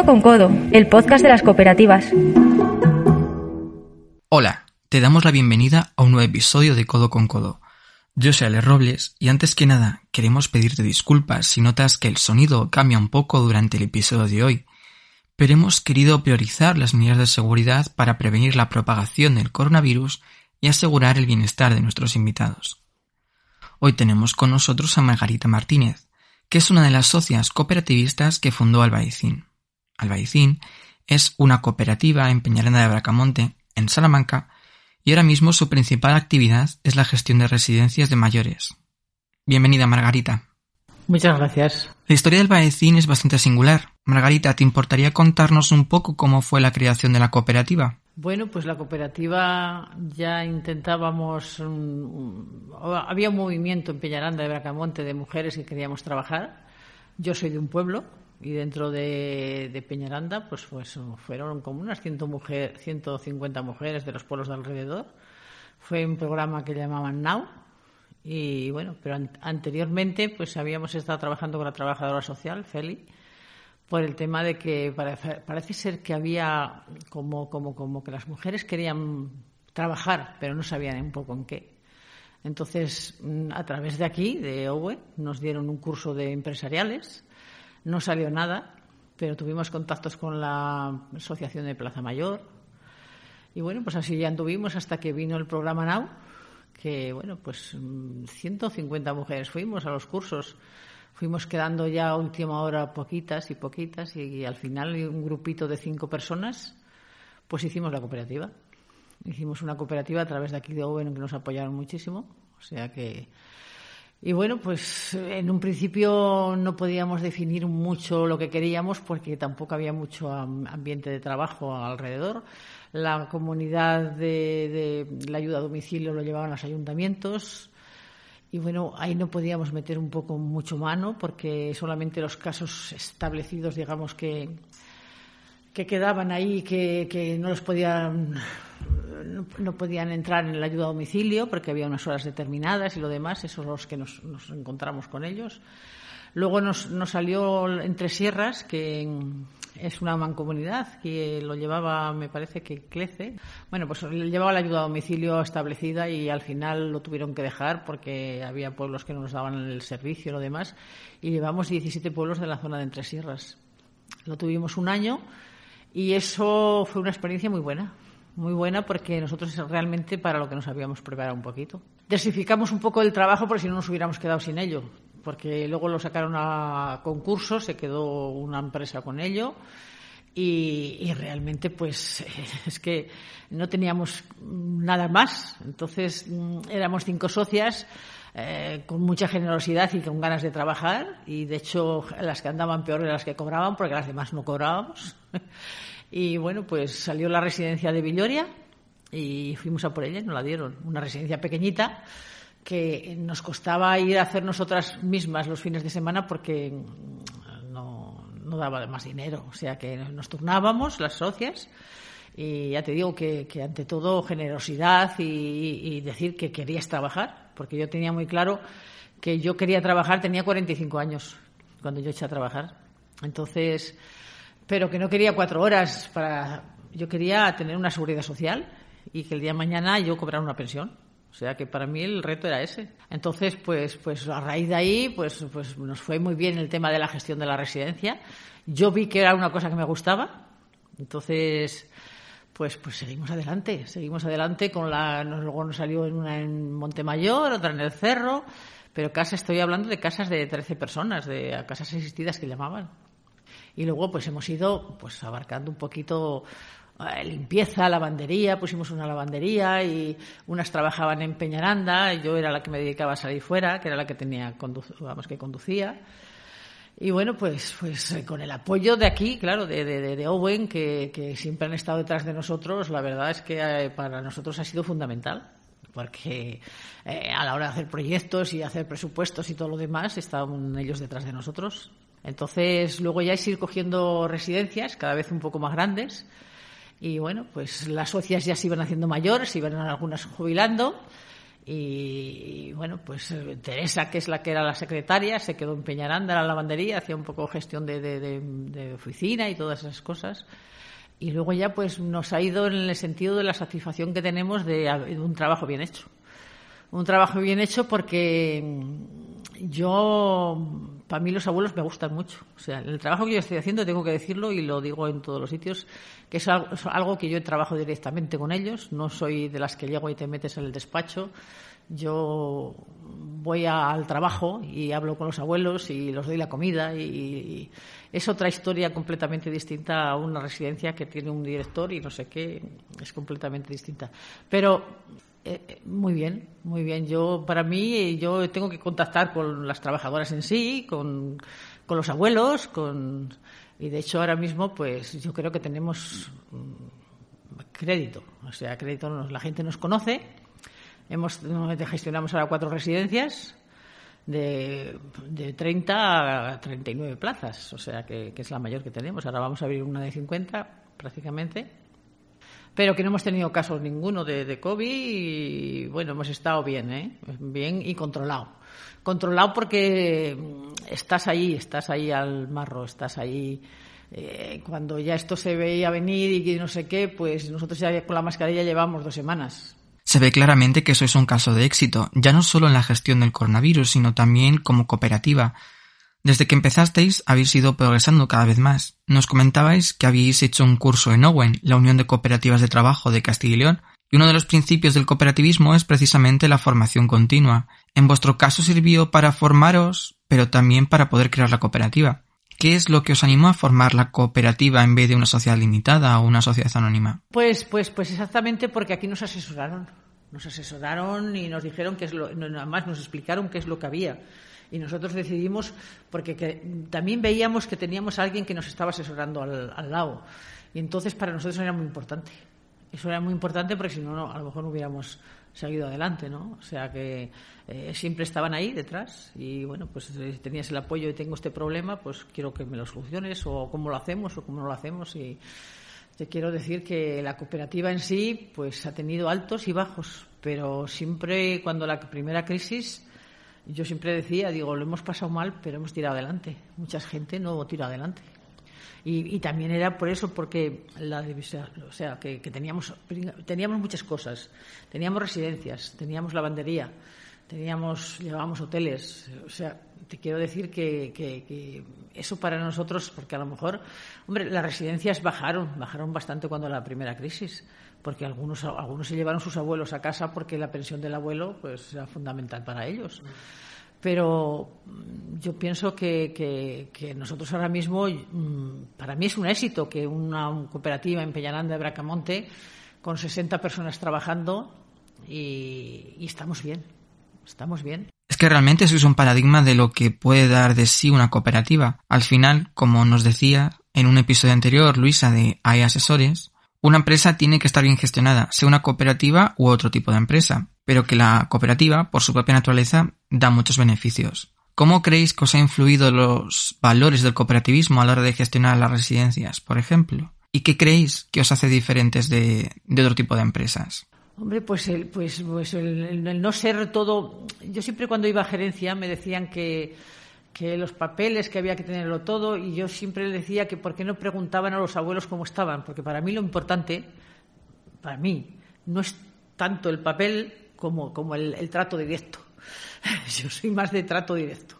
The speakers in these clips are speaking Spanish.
Codo con Codo, el podcast de las cooperativas. Hola, te damos la bienvenida a un nuevo episodio de Codo con Codo. Yo soy Ale Robles y antes que nada queremos pedirte disculpas si notas que el sonido cambia un poco durante el episodio de hoy, pero hemos querido priorizar las medidas de seguridad para prevenir la propagación del coronavirus y asegurar el bienestar de nuestros invitados. Hoy tenemos con nosotros a Margarita Martínez, que es una de las socias cooperativistas que fundó Albaicín. Albaicín es una cooperativa en Peñaranda de Bracamonte, en Salamanca, y ahora mismo su principal actividad es la gestión de residencias de mayores. Bienvenida, Margarita. Muchas gracias. La historia del Baecín es bastante singular. Margarita, ¿te importaría contarnos un poco cómo fue la creación de la cooperativa? Bueno, pues la cooperativa ya intentábamos. Mm, había un movimiento en Peñaranda de Bracamonte de mujeres que queríamos trabajar. Yo soy de un pueblo y dentro de, Peñaranda pues, pues fueron como unas 100 mujer, 150 mujeres de los pueblos de alrededor. Fue un programa que llamaban Now y bueno, pero anteriormente pues habíamos estado trabajando con la trabajadora social, Feli, por el tema de que parece ser que había como, como, como que las mujeres querían trabajar, pero no sabían un poco en qué. Entonces, mm, a través de aquí, de Owen, nos dieron un curso de empresariales. No salió nada, pero tuvimos contactos con la Asociación de Plaza Mayor. Y bueno, pues así ya anduvimos hasta que vino el programa Now, que, bueno, pues 150 mm, mujeres fuimos a los cursos. Fuimos quedando ya a última hora poquitas y poquitas y, al final un grupito de cinco personas, pues hicimos la cooperativa. Hicimos una cooperativa a través de aquí de Owen que nos apoyaron muchísimo. O sea que. Y bueno, pues en un principio no podíamos definir mucho lo que queríamos porque tampoco había mucho ambiente de trabajo alrededor. La comunidad de, la ayuda a domicilio lo llevaban los ayuntamientos. Y bueno, ahí no podíamos meter un poco mucho mano porque solamente los casos establecidos, digamos, que, que quedaban ahí, que, que no los podían no, podían entrar en la ayuda a domicilio porque había unas horas determinadas y lo demás, esos los que nos, nos encontramos con ellos. Luego nos, salió Entre Sierras, que es una mancomunidad que lo llevaba, me parece que Clece. Bueno, pues llevaba la ayuda a domicilio establecida y al final lo tuvieron que dejar porque había pueblos que no nos daban el servicio y lo demás. Y llevamos 17 pueblos de la zona de Entre Sierras. Lo tuvimos un año y eso fue una experiencia muy buena. Muy buena porque nosotros realmente para lo que nos habíamos preparado un poquito. Desificamos un poco el trabajo porque si no nos hubiéramos quedado sin ello porque luego lo sacaron a concurso, se quedó una empresa con ello y, realmente pues es que no teníamos nada más. Entonces mm, éramos cinco socias eh, con mucha generosidad y con ganas de trabajar y de hecho las que andaban peor eran las que cobraban porque las demás no cobrábamos. y bueno, pues salió la residencia de Villoria y fuimos a por ella y nos la dieron. Una residencia pequeñita que nos costaba ir a hacer nosotras mismas los fines de semana porque no, no daba más dinero. O sea que nos turnábamos las socias y ya te digo que, ante todo generosidad y, decir que querías trabajar, porque yo tenía muy claro que yo quería trabajar, tenía 45 años cuando yo eché a trabajar. Entonces, pero que no quería cuatro horas para. Yo quería tener una seguridad social y que el día de mañana yo cobrara una pensión. O sea que para mí el reto era ese. Entonces, pues, pues a raíz de ahí, pues, pues nos fue muy bien el tema de la gestión de la residencia. Yo vi que era una cosa que me gustaba. Entonces, pues, pues seguimos adelante, seguimos adelante con la, luego nos salió en una en Montemayor, otra en el Cerro, pero casa, estoy hablando de casas de 13 personas, de casas existidas que llamaban. Y luego, pues hemos ido, pues abarcando un poquito eh, limpieza, lavandería, pusimos una lavandería y unas trabajaban en Peñaranda, yo era la que me dedicaba a salir fuera, que era la que tenía, vamos, que conducía. Y bueno, pues, pues eh, con el apoyo de aquí, claro, de, de, Owen, que, siempre han estado detrás de nosotros, la verdad es que eh, para nosotros ha sido fundamental, porque a la hora de hacer proyectos y hacer presupuestos y todo lo demás, estaban ellos detrás de nosotros. Entonces, luego ya es ir cogiendo residencias cada vez un poco más grandes y bueno, pues las socias ya se iban haciendo mayores, iban algunas jubilando Y, bueno, pues eh, Teresa, que es la que era la secretaria, se quedó en Peñaranda, en la lavandería, hacía un poco gestión de, de, oficina y todas esas cosas. Y luego ya pues nos ha ido en el sentido de la satisfacción que tenemos de un trabajo bien hecho. Un trabajo bien hecho porque mm, yo para mí los abuelos me gustan mucho. O sea, el trabajo que yo estoy haciendo, tengo que decirlo y lo digo en todos los sitios, que es algo, que yo trabajo directamente con ellos. No soy de las que llego y te metes en el despacho. Yo voy al trabajo y hablo con los abuelos y los doy la comida y, es otra historia completamente distinta a una residencia que tiene un director y no sé qué, es completamente distinta. Pero eh, eh, muy bien, muy bien. Yo, para mí, yo tengo que contactar con las trabajadoras en sí, con, con los abuelos, con, y de hecho ahora mismo, pues yo creo que tenemos mm, crédito. O sea, crédito, la gente nos conoce. Hemos, gestionamos ahora cuatro residencias de, de 30 a 39 plazas, o sea, que, que es la mayor que tenemos. Ahora vamos a abrir una de 50 prácticamente pero que no hemos tenido casos ninguno de, COVID y bueno, hemos estado bien, ¿eh? bien y controlado. Controlado porque mm, estás ahí, estás ahí al marro, estás ahí. Eh, cuando ya esto se veía venir y no sé qué, pues nosotros ya con la mascarilla llevamos dos semanas. Se ve claramente que sois un caso de éxito, ya no solo en la gestión del coronavirus, sino también como cooperativa. Desde que empezasteis habéis ido progresando cada vez más. Nos comentabais que habéis hecho un curso en Owen, la Unión de Cooperativas de Trabajo de Castilla y León, y uno de los principios del cooperativismo es precisamente la formación continua. En vuestro caso sirvió para formaros, pero también para poder crear la cooperativa. ¿Qué es lo que os animó a formar la cooperativa en vez de una sociedad limitada o una sociedad anónima? Pues, pues, pues exactamente porque aquí nos asesoraron. Nos asesoraron y nos dijeron que es lo, nada más nos explicaron qué es lo que había y nosotros decidimos, porque también veíamos que teníamos a alguien que nos estaba asesorando al, lado. Y entonces para nosotros era muy importante. Eso era muy importante porque si no, a lo mejor no hubiéramos seguido adelante, ¿no? O sea que eh, siempre estaban ahí detrás y bueno, pues si tenías el apoyo y tengo este problema, pues quiero que me lo soluciones o cómo lo hacemos o cómo no lo hacemos y te quiero decir que la cooperativa en sí pues ha tenido altos y bajos, pero siempre cuando la primera crisis yo siempre decía, digo, lo hemos pasado mal, pero hemos tirado adelante. Mucha gente no tira adelante. Y, también era por eso, porque la o sea, que, teníamos, teníamos muchas cosas. Teníamos residencias, teníamos lavandería, teníamos, llevábamos hoteles. O sea, te quiero decir que, que, eso para nosotros, porque a lo mejor, hombre, las residencias bajaron, bajaron bastante cuando la primera crisis porque algunos, algunos se llevaron sus abuelos a casa porque la pensión del abuelo pues era fundamental para ellos. Pero mm, yo pienso que, que, nosotros ahora mismo, mm, para mí es un éxito que una cooperativa en Peñaranda de Bracamonte, con 60 personas trabajando, y, y estamos bien, estamos bien. Es que realmente eso es un paradigma de lo que puede dar de sí una cooperativa. Al final, como nos decía en un episodio anterior Luisa de Hay Asesores, una empresa tiene que estar bien gestionada, sea una cooperativa u otro tipo de empresa, pero que la cooperativa, por su propia naturaleza, da muchos beneficios. ¿Cómo creéis que os ha influido los valores del cooperativismo a la hora de gestionar las residencias, por ejemplo? ¿Y qué creéis que os hace diferentes de, otro tipo de empresas? Hombre, pues, el, pues, pues el, no ser todo. Yo siempre cuando iba a gerencia me decían que que los papeles, que había que tenerlo todo, y yo siempre le decía que por qué no preguntaban a los abuelos cómo estaban, porque para mí lo importante, para mí, no es tanto el papel como, como el, trato directo. Yo soy más de trato directo.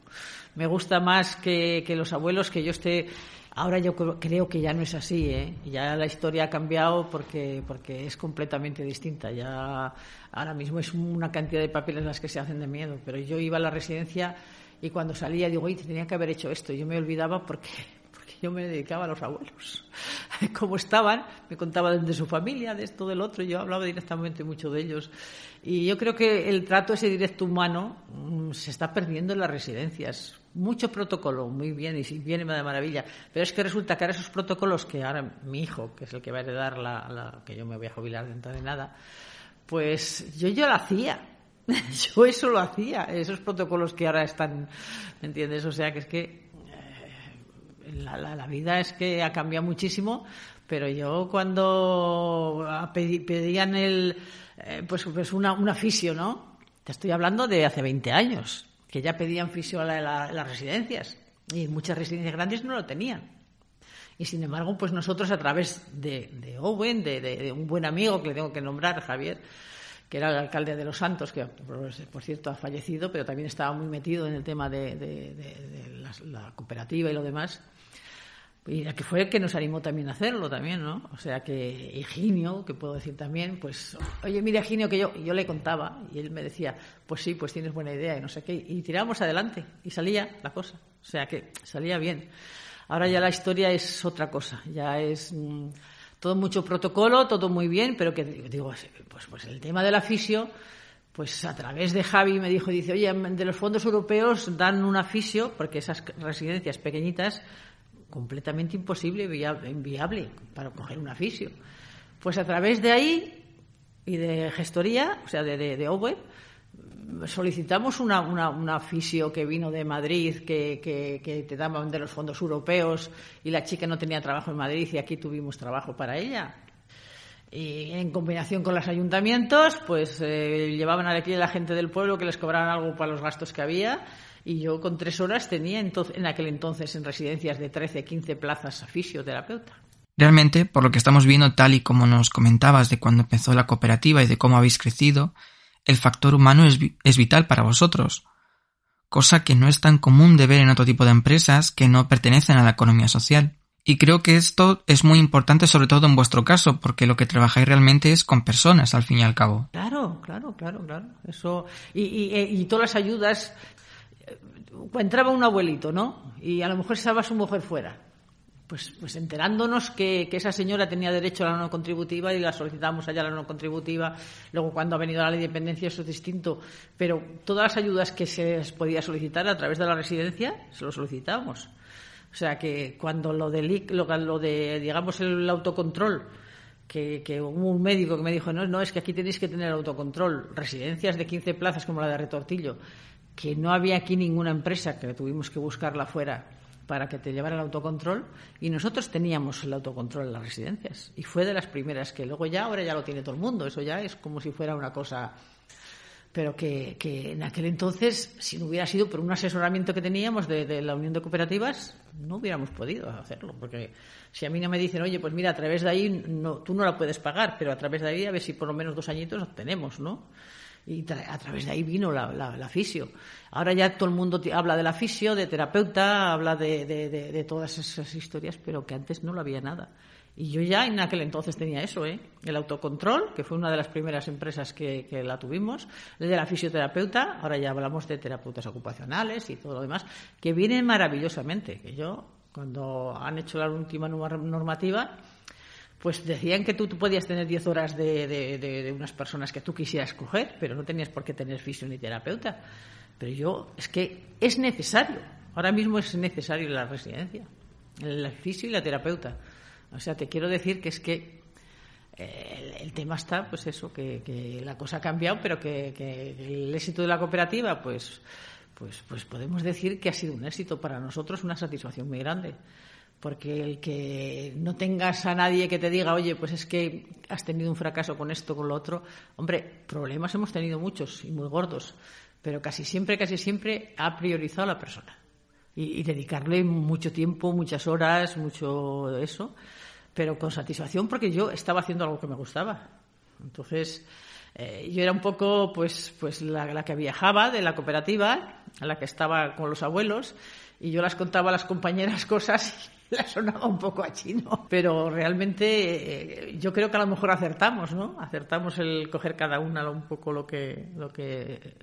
Me gusta más que, que los abuelos que yo esté Ahora yo creo que ya no es así, ¿eh? ya la historia ha cambiado porque, porque es completamente distinta. Ya ahora mismo es una cantidad de papeles las que se hacen de miedo, pero yo iba a la residencia y cuando salía digo, oye, tenía que haber hecho esto. Yo me olvidaba porque, porque yo me dedicaba a los abuelos. Como estaban, me contaban de su familia, de esto, del otro. Yo hablaba directamente mucho de ellos. Y yo creo que el trato ese directo humano mm, se está perdiendo en las residencias. Mucho protocolo, muy bien, y viene de maravilla. Pero es que resulta que ahora esos protocolos que ahora mi hijo, que es el que va a heredar la, la que yo me voy a jubilar dentro de nada, pues yo yo lo hacía Yo eso lo hacía, esos protocolos que ahora están, ¿me entiendes? O sea, que es que eh, la, vida es que ha cambiado muchísimo, pero yo cuando pedían el, eh, pues, pues una, un aficio, ¿no? te estoy hablando de hace 20 años, que ya pedían fisio en las residencias y muchas residencias grandes no lo tenían. Y sin embargo, pues nosotros a través de, Owen, de, un buen amigo que le tengo que nombrar, Javier, que era el alcalde de Los Santos, que por cierto ha fallecido, pero también estaba muy metido en el tema de, la, cooperativa y lo demás. Y que fue el que nos animó también a hacerlo también, ¿no? O sea que Higinio, que puedo decir también, pues, oye, mira Higinio que yo, yo le contaba y él me decía, pues sí, pues tienes buena idea y no sé qué, y tiramos adelante y salía la cosa. O sea que salía bien. Ahora ya la historia es otra cosa, ya es mm, todo mucho protocolo, todo muy bien, pero que digo, pues, pues el tema del afisio, pues a través de Javi me dijo, dice, oye, de los fondos europeos dan un afisio, porque esas residencias pequeñitas, completamente imposible, inviable para coger un afisio. Pues a través de ahí y de gestoría, o sea, de, de, de solicitamos una, una, fisio que vino de Madrid, que, que, te daban de los fondos europeos, y la chica no tenía trabajo en Madrid y aquí tuvimos trabajo para ella. Y en combinación con los ayuntamientos, pues eh, llevaban a la gente del pueblo que les cobraran algo para los gastos que había. Y yo con tres horas tenía entonces, en aquel entonces en residencias de 13, 15 plazas a fisioterapeuta. Realmente, por lo que estamos viendo, tal y como nos comentabas de cuando empezó la cooperativa y de cómo habéis crecido, el factor humano es, vital para vosotros, cosa que no es tan común de ver en otro tipo de empresas que no pertenecen a la economía social. Y creo que esto es muy importante sobre todo en vuestro caso, porque lo que trabajáis realmente es con personas, al fin y al cabo. Claro, claro, claro, claro. Eso, y, y todas las ayudas, eh, entraba un abuelito, ¿no? Y a lo mejor estaba su mujer fuera pues, pues enterándonos que, esa señora tenía derecho a la no contributiva y la solicitamos allá la no contributiva. Luego, cuando ha venido la ley de dependencia, eso es distinto. Pero todas las ayudas que se podía solicitar a través de la residencia, se lo solicitamos. O sea que cuando lo de, lo, de digamos, el autocontrol, que, hubo un médico que me dijo, no, no, es que aquí tenéis que tener autocontrol, residencias de 15 plazas como la de Retortillo, que no había aquí ninguna empresa, que tuvimos que buscarla fuera para que te llevara el autocontrol y nosotros teníamos el autocontrol en las residencias. Y fue de las primeras que luego ya ahora ya lo tiene todo el mundo. Eso ya es como si fuera una cosa pero que, en aquel entonces si no hubiera sido por un asesoramiento que teníamos de, la unión de cooperativas no hubiéramos podido hacerlo porque si a mí no me dicen oye pues mira a través de ahí no, tú no la puedes pagar pero a través de ahí a ver si por lo menos dos añitos obtenemos no y a través de ahí vino la, la, fisio. Ahora ya todo el mundo habla de la fisio, de terapeuta, habla de, de, todas esas historias, pero que antes no lo había nada. Y yo ya en aquel entonces tenía eso, ¿eh? el autocontrol, que fue una de las primeras empresas que, que, la tuvimos, de la fisioterapeuta, ahora ya hablamos de terapeutas ocupacionales y todo lo demás, que vienen maravillosamente. Que yo, cuando han hecho la última normativa, pues decían que tú, podías tener 10 horas de, unas personas que tú quisieras coger, pero no tenías por qué tener fisio ni terapeuta. Pero yo, es que es necesario, ahora mismo es necesario la residencia, el fisio y la terapeuta. O sea, te quiero decir que es que eh, el, tema está, pues eso, que, la cosa ha cambiado, pero que, que, el éxito de la cooperativa, pues, pues, pues podemos decir que ha sido un éxito para nosotros, una satisfacción muy grande porque el que no tengas a nadie que te diga, oye, pues es que has tenido un fracaso con esto, con lo otro, hombre, problemas hemos tenido muchos y muy gordos, pero casi siempre, casi siempre ha priorizado a la persona y, dedicarle mucho tiempo, muchas horas, mucho eso, pero con satisfacción porque yo estaba haciendo algo que me gustaba. Entonces, eh, yo era un poco, pues, pues la, que viajaba de la cooperativa, la que estaba con los abuelos, y yo las contaba a las compañeras cosas la sonaba un poco a chino, pero realmente eh, yo creo que a lo mejor acertamos, ¿no? Acertamos el coger cada una un poco lo que, lo que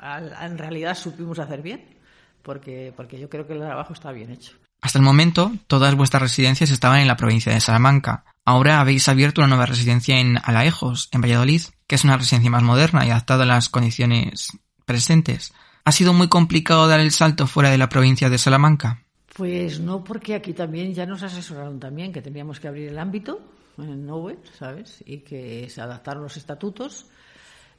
en realidad supimos hacer bien, porque, porque yo creo que el trabajo está bien hecho. Hasta el momento, todas vuestras residencias estaban en la provincia de Salamanca. Ahora habéis abierto una nueva residencia en Alaejos, en Valladolid, que es una residencia más moderna y adaptada a las condiciones presentes. ¿Ha sido muy complicado dar el salto fuera de la provincia de Salamanca? Pues no, porque aquí también ya nos asesoraron también que teníamos que abrir el ámbito en Nowhere, ¿sabes? Y que se adaptaron los estatutos.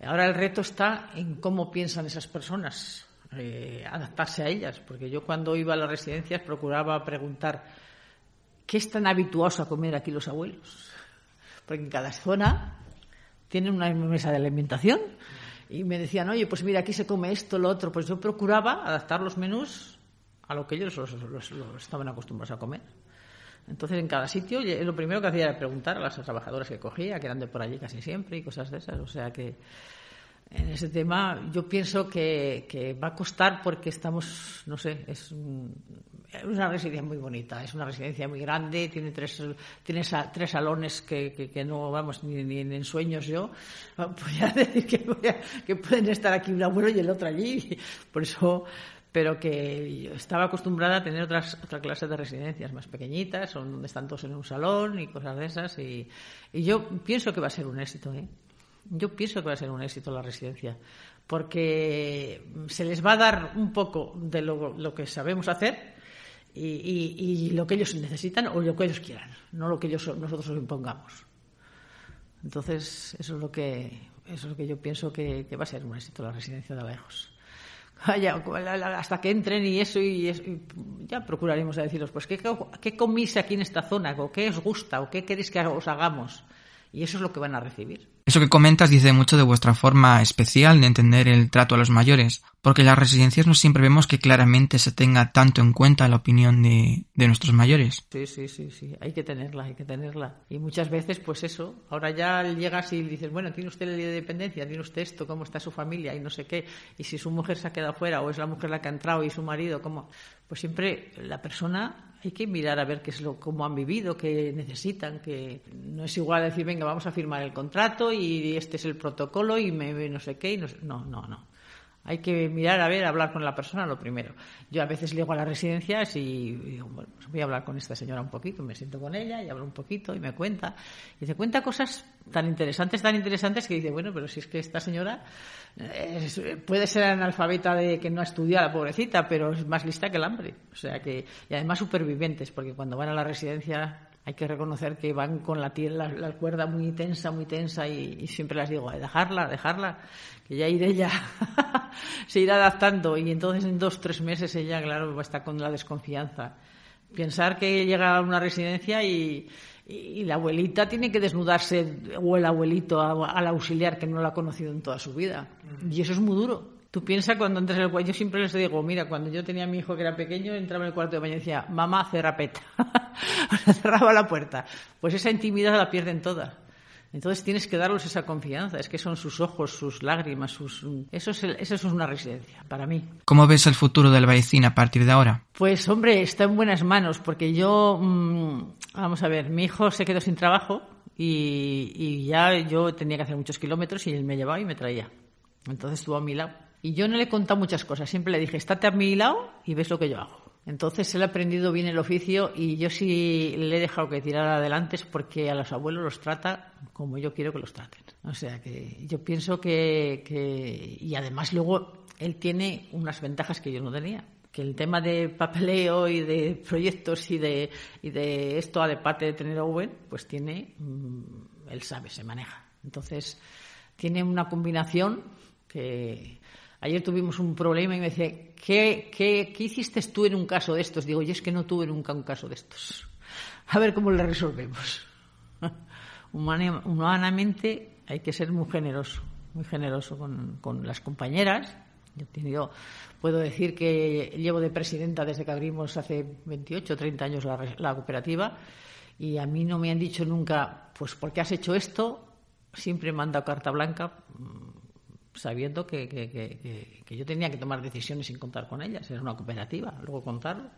Ahora el reto está en cómo piensan esas personas, eh, adaptarse a ellas, porque yo cuando iba a las residencias procuraba preguntar qué están habituados a comer aquí los abuelos, porque en cada zona tienen una mesa de alimentación y me decían, oye, pues mira, aquí se come esto, lo otro. Pues yo procuraba adaptar los menús a lo que ellos los, estaban acostumbrados a comer. Entonces, en cada sitio, lo primero que hacía era preguntar a las trabajadoras que cogía, que eran de por allí casi siempre y cosas de esas. O sea que en ese tema yo pienso que, va a costar porque estamos, no sé, es, una residencia muy bonita, es una residencia muy grande, tiene tres, tiene tres salones que, que, no vamos ni, en sueños yo. Podría decir que, que pueden estar aquí un abuelo y el otro allí. Por eso pero que yo estaba acostumbrada a tener otras otra clase de residencias más pequeñitas, donde están todos en un salón y cosas de esas. Y, y yo pienso que va a ser un éxito. ¿eh? Yo pienso que va a ser un éxito la residencia, porque se les va a dar un poco de lo, que sabemos hacer y, lo que ellos necesitan o lo que ellos quieran, no lo que ellos, nosotros os impongamos. Entonces, eso es lo que, eso es lo que yo pienso que, va a ser un éxito la residencia de Alejos. hasta que entren y eso, y, ya procuraremos a deciros, pues, ¿qué, ¿qué comís aquí en esta zona? ¿O qué os gusta? ¿O qué queréis que os hagamos? Y eso es lo que van a recibir. Eso que comentas dice mucho de vuestra forma especial de entender el trato a los mayores, porque en las residencias no siempre vemos que claramente se tenga tanto en cuenta la opinión de, de, nuestros mayores. Sí, sí, sí, sí, hay que tenerla, hay que tenerla. Y muchas veces, pues eso, ahora ya llegas y dices, bueno, tiene usted la ley de dependencia, tiene usted esto, cómo está su familia y no sé qué, y si su mujer se ha quedado fuera o es la mujer la que ha entrado y su marido, cómo, pues siempre la persona hay que mirar a ver qué es lo, cómo han vivido, qué necesitan, que no es igual decir, venga, vamos a firmar el contrato este es el protocolo y me, no sé qué, y no, no, no. Hay que mirar, a ver, hablar con la persona lo primero. Yo a veces llego a las residencias y digo, pues voy a hablar con esta señora un poquito, me siento con ella y hablo un poquito y me cuenta. Y se cuenta cosas tan interesantes, tan interesantes que dice, bueno, pero si es que esta señora puede ser analfabeta de que no ha estudiado la pobrecita, pero es más lista que el hambre. O sea que, y además supervivientes, porque cuando van a la residencia hay que reconocer que van con la, la, cuerda muy tensa, muy tensa y, siempre les digo, dejarla, dejarla, que ya iré ya, se irá adaptando y entonces en dos, tres meses ella, claro, va a estar con la desconfianza. Pensar que llega a una residencia y, la abuelita tiene que desnudarse o el abuelito al auxiliar que no la ha conocido en toda su vida. Y eso es muy duro. Tú piensas cuando entras en el cuarto, yo siempre les digo, mira, cuando yo tenía a mi hijo que era pequeño, entraba en el cuarto de baño y decía, mamá, cerra peta. Cerraba la puerta. Pues esa intimidad la pierden todas. Entonces tienes que darles esa confianza, es que son sus ojos, sus lágrimas, sus... Eso es, eso es una residencia, para mí. ¿Cómo ves el futuro del Baicín a partir de ahora? Pues hombre, está en buenas manos, porque yo, mm, vamos a ver, mi hijo se quedó sin trabajo y, y, ya yo tenía que hacer muchos kilómetros y él me llevaba y me traía. Entonces estuvo a mi lado. Y yo no le he contado muchas cosas, siempre le dije, estate a mi lado y ves lo que yo hago. Entonces él ha aprendido bien el oficio y yo sí le he dejado que tirara adelante es porque a los abuelos los trata como yo quiero que los traten. O sea que yo pienso que, y además luego él tiene unas ventajas que yo no tenía que el tema de papeleo y de proyectos y de, y de esto, de de tener a Owen, pues tiene, mm, él sabe, se maneja. Entonces, tiene una combinación que, Ayer tuvimos un problema y me dice, ¿qué, qué, qué hiciste tú en un caso de estos? Digo, yo es que no tuve nunca un caso de estos. A ver cómo le resolvemos. Humanamente hay que ser muy generoso, muy generoso con, con las compañeras. Yo he puedo decir que llevo de presidenta desde que abrimos hace 28 o 30 años la, cooperativa y a mí no me han dicho nunca, pues, ¿por qué has hecho esto? Siempre me carta blanca sabiendo que, que, que, yo tenía que tomar decisiones sin contar con ellas. Era una cooperativa, luego contarlo,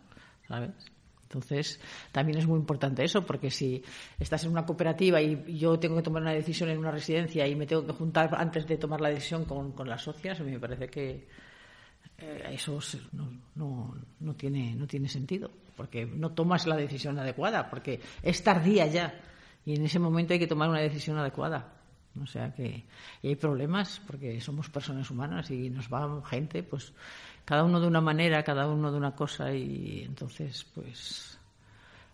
¿sabes? Entonces, también es muy importante eso, porque si estás en una cooperativa y yo tengo que tomar una decisión en una residencia y me tengo que juntar antes de tomar la decisión con, con las socias, a mí me parece que eh, eso no, no, no, tiene, no tiene sentido, porque no tomas la decisión adecuada, porque es tardía ya y en ese momento hay que tomar una decisión adecuada. O sea que hay problemas porque somos personas humanas y nos va gente, pues cada uno de una manera, cada uno de una cosa y entonces pues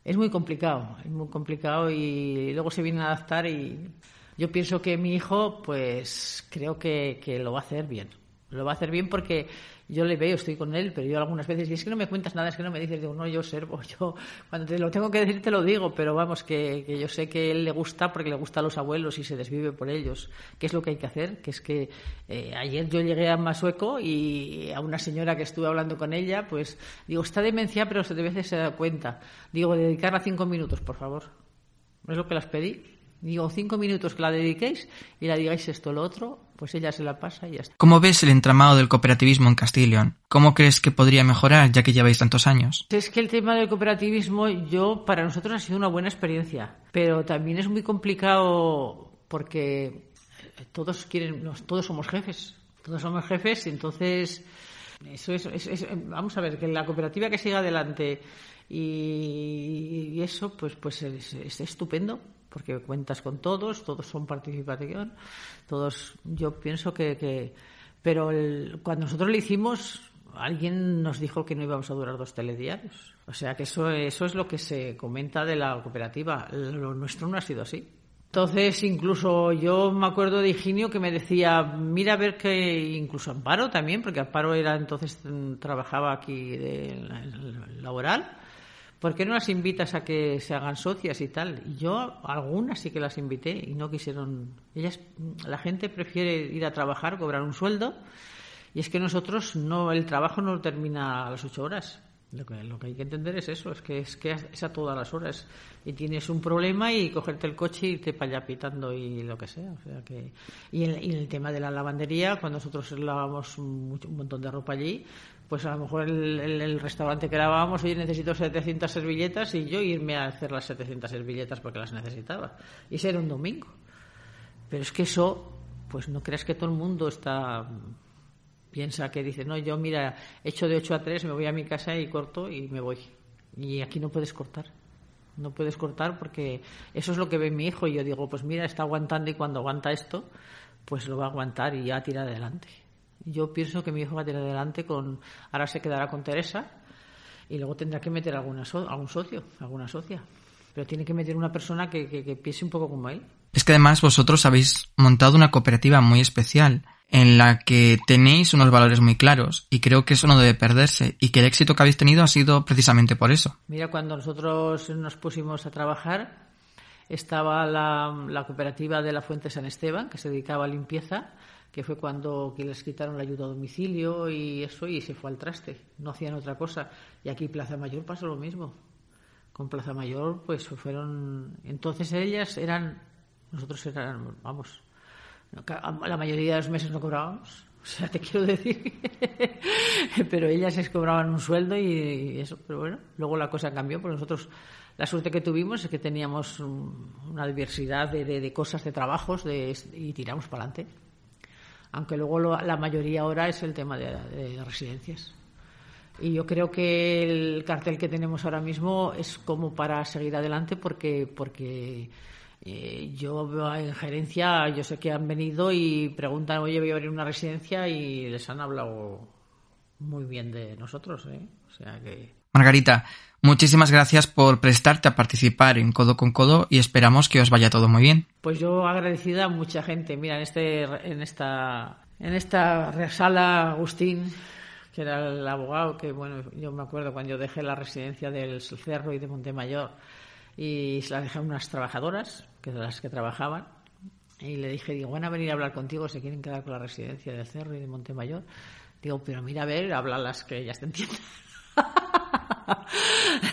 es muy complicado, es muy complicado y luego se viene a adaptar y yo pienso que mi hijo pues creo que, que lo va a hacer bien. Lo va a hacer bien porque yo le veo, estoy con él, pero yo algunas veces, y es que no me cuentas nada, es que no me dices, digo, no, yo observo, yo cuando te lo tengo que decir te lo digo, pero vamos, que, que yo sé que él le gusta porque le gusta a los abuelos y se desvive por ellos. ¿Qué es lo que hay que hacer? Que es que eh, ayer yo llegué a Masueco y a una señora que estuve hablando con ella, pues digo, está demencia, pero de veces se da cuenta. Digo, dedicarla cinco minutos, por favor. Es lo que las pedí digo, cinco minutos que la dediquéis y la digáis esto lo otro, pues ella se la pasa y ya está. ¿Cómo ves el entramado del cooperativismo en Castilla y León? ¿Cómo crees que podría mejorar ya que lleváis tantos años? Es que el tema del cooperativismo, yo, para nosotros ha sido una buena experiencia, pero también es muy complicado porque todos quieren, todos somos jefes, todos somos jefes, y entonces eso es, vamos a ver, que la cooperativa que siga adelante y, eso, pues, pues es estupendo porque cuentas con todos, todos son participación, todos, yo pienso que, pero cuando nosotros lo hicimos, alguien nos dijo que no íbamos a durar dos telediarios. O sea que eso, eso es lo que se comenta de la cooperativa. Lo nuestro no ha sido así. Entonces, incluso yo me acuerdo de Higinio que me decía, mira a ver que, incluso Amparo también, porque Amparo era entonces, mm, trabajaba aquí de laboral, ¿por qué no las invitas a que se hagan socias y tal? Y yo algunas sí que las invité y no quisieron. Ellas, la gente prefiere ir a trabajar, cobrar un sueldo, y es que nosotros no, el trabajo no termina a las ocho horas. Lo que, lo que hay que entender es eso, es que es que es a todas las horas y tienes un problema y cogerte el coche y te para pitando y lo que sea. O sea que, y, en, el tema de la lavandería, cuando nosotros lavamos un montón de ropa allí, pues a lo mejor el, restaurante que lavábamos, oye, necesito 700 servilletas y yo irme a hacer las 700 servilletas porque las necesitaba. Y ese era un domingo. Pero es que eso, pues no creas que todo el mundo está piensa que dice, no, yo mira, hecho de 8 a 3, me voy a mi casa y corto y me voy. Y aquí no puedes cortar. No puedes cortar porque eso es lo que ve mi hijo y yo digo, pues mira, está aguantando y cuando aguanta esto, pues lo va a aguantar y ya tira adelante. Yo pienso que mi hijo va a tirar adelante con. Ahora se quedará con Teresa y luego tendrá que meter alguna algún socio, alguna socia. Pero tiene que meter una persona que, que, piense un poco como él. Es que además vosotros habéis montado una cooperativa muy especial en la que tenéis unos valores muy claros y creo que eso no debe perderse y que el éxito que habéis tenido ha sido precisamente por eso. Mira, cuando nosotros nos pusimos a trabajar estaba la, la cooperativa de la Fuente San Esteban que se dedicaba a limpieza que fue cuando que les quitaron la ayuda a domicilio y eso y se fue al traste, no hacían otra cosa. Y aquí Plaza Mayor pasó lo mismo. Con Plaza Mayor pues fueron entonces ellas eran nosotros eran vamos, la mayoría de los meses no cobrábamos. O sea, te quiero decir. pero ellas se cobraban un sueldo y, eso. Pero bueno, luego la cosa cambió porque nosotros la suerte que tuvimos es que teníamos una diversidad de, de, cosas, de trabajos de, y tiramos para adelante aunque luego la mayoría ahora es el tema de, residencias. Y yo creo que el cartel que tenemos ahora mismo es como para seguir adelante porque, porque eh, yo veo en gerencia, yo sé que han venido y preguntan, oye, voy a abrir una residencia y les han hablado muy bien de nosotros. ¿eh? O sea que... Margarita, Muchísimas gracias por prestarte a participar en Codo con Codo y esperamos que os vaya todo muy bien. Pues yo agradecida a mucha gente. Mira, en este en esta en esta sala Agustín, que era el abogado que bueno, yo me acuerdo cuando yo dejé la residencia del Cerro y de Montemayor y se la dejé a unas trabajadoras, que de las que trabajaban, y le dije, digo, van a venir a hablar contigo, se quieren quedar con la residencia del Cerro y de Montemayor. Digo, pero mira a ver, habla las que ellas te entiendan.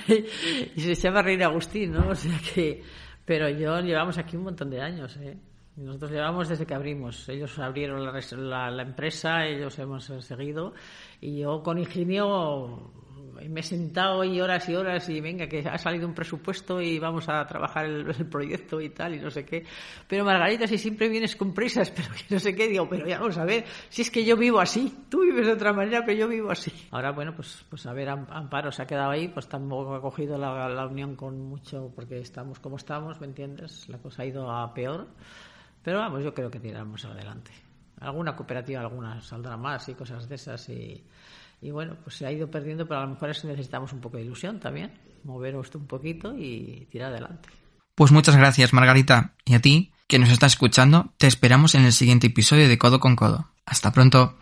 y se llama reír Agustín, ¿no? O sea que, pero yo llevamos aquí un montón de años, ¿eh? Nosotros llevamos desde que abrimos. Ellos abrieron la, la empresa, ellos hemos seguido. Y yo con Ingenio me he sentado y horas y horas y venga, que ha salido un presupuesto y vamos a trabajar el, proyecto y tal y no sé qué. Pero Margarita, si siempre vienes con prisas, pero que no sé qué, digo, pero ya vamos a ver, si es que yo vivo así, tú vives de otra manera, pero yo vivo así. Ahora, bueno, pues, pues a ver, Amparo se ha quedado ahí, pues tampoco ha cogido la, la unión con mucho, porque estamos como estamos, ¿me entiendes? La cosa ha ido a peor. Pero vamos, yo creo que tiramos adelante. Alguna cooperativa, alguna saldrá más y cosas de esas y y bueno, pues se ha ido perdiendo, pero a lo mejor es necesitamos un poco de ilusión también, mover esto un poquito y tirar adelante. Pues muchas gracias, Margarita. Y a ti, que nos estás escuchando, te esperamos en el siguiente episodio de Codo con Codo. Hasta pronto.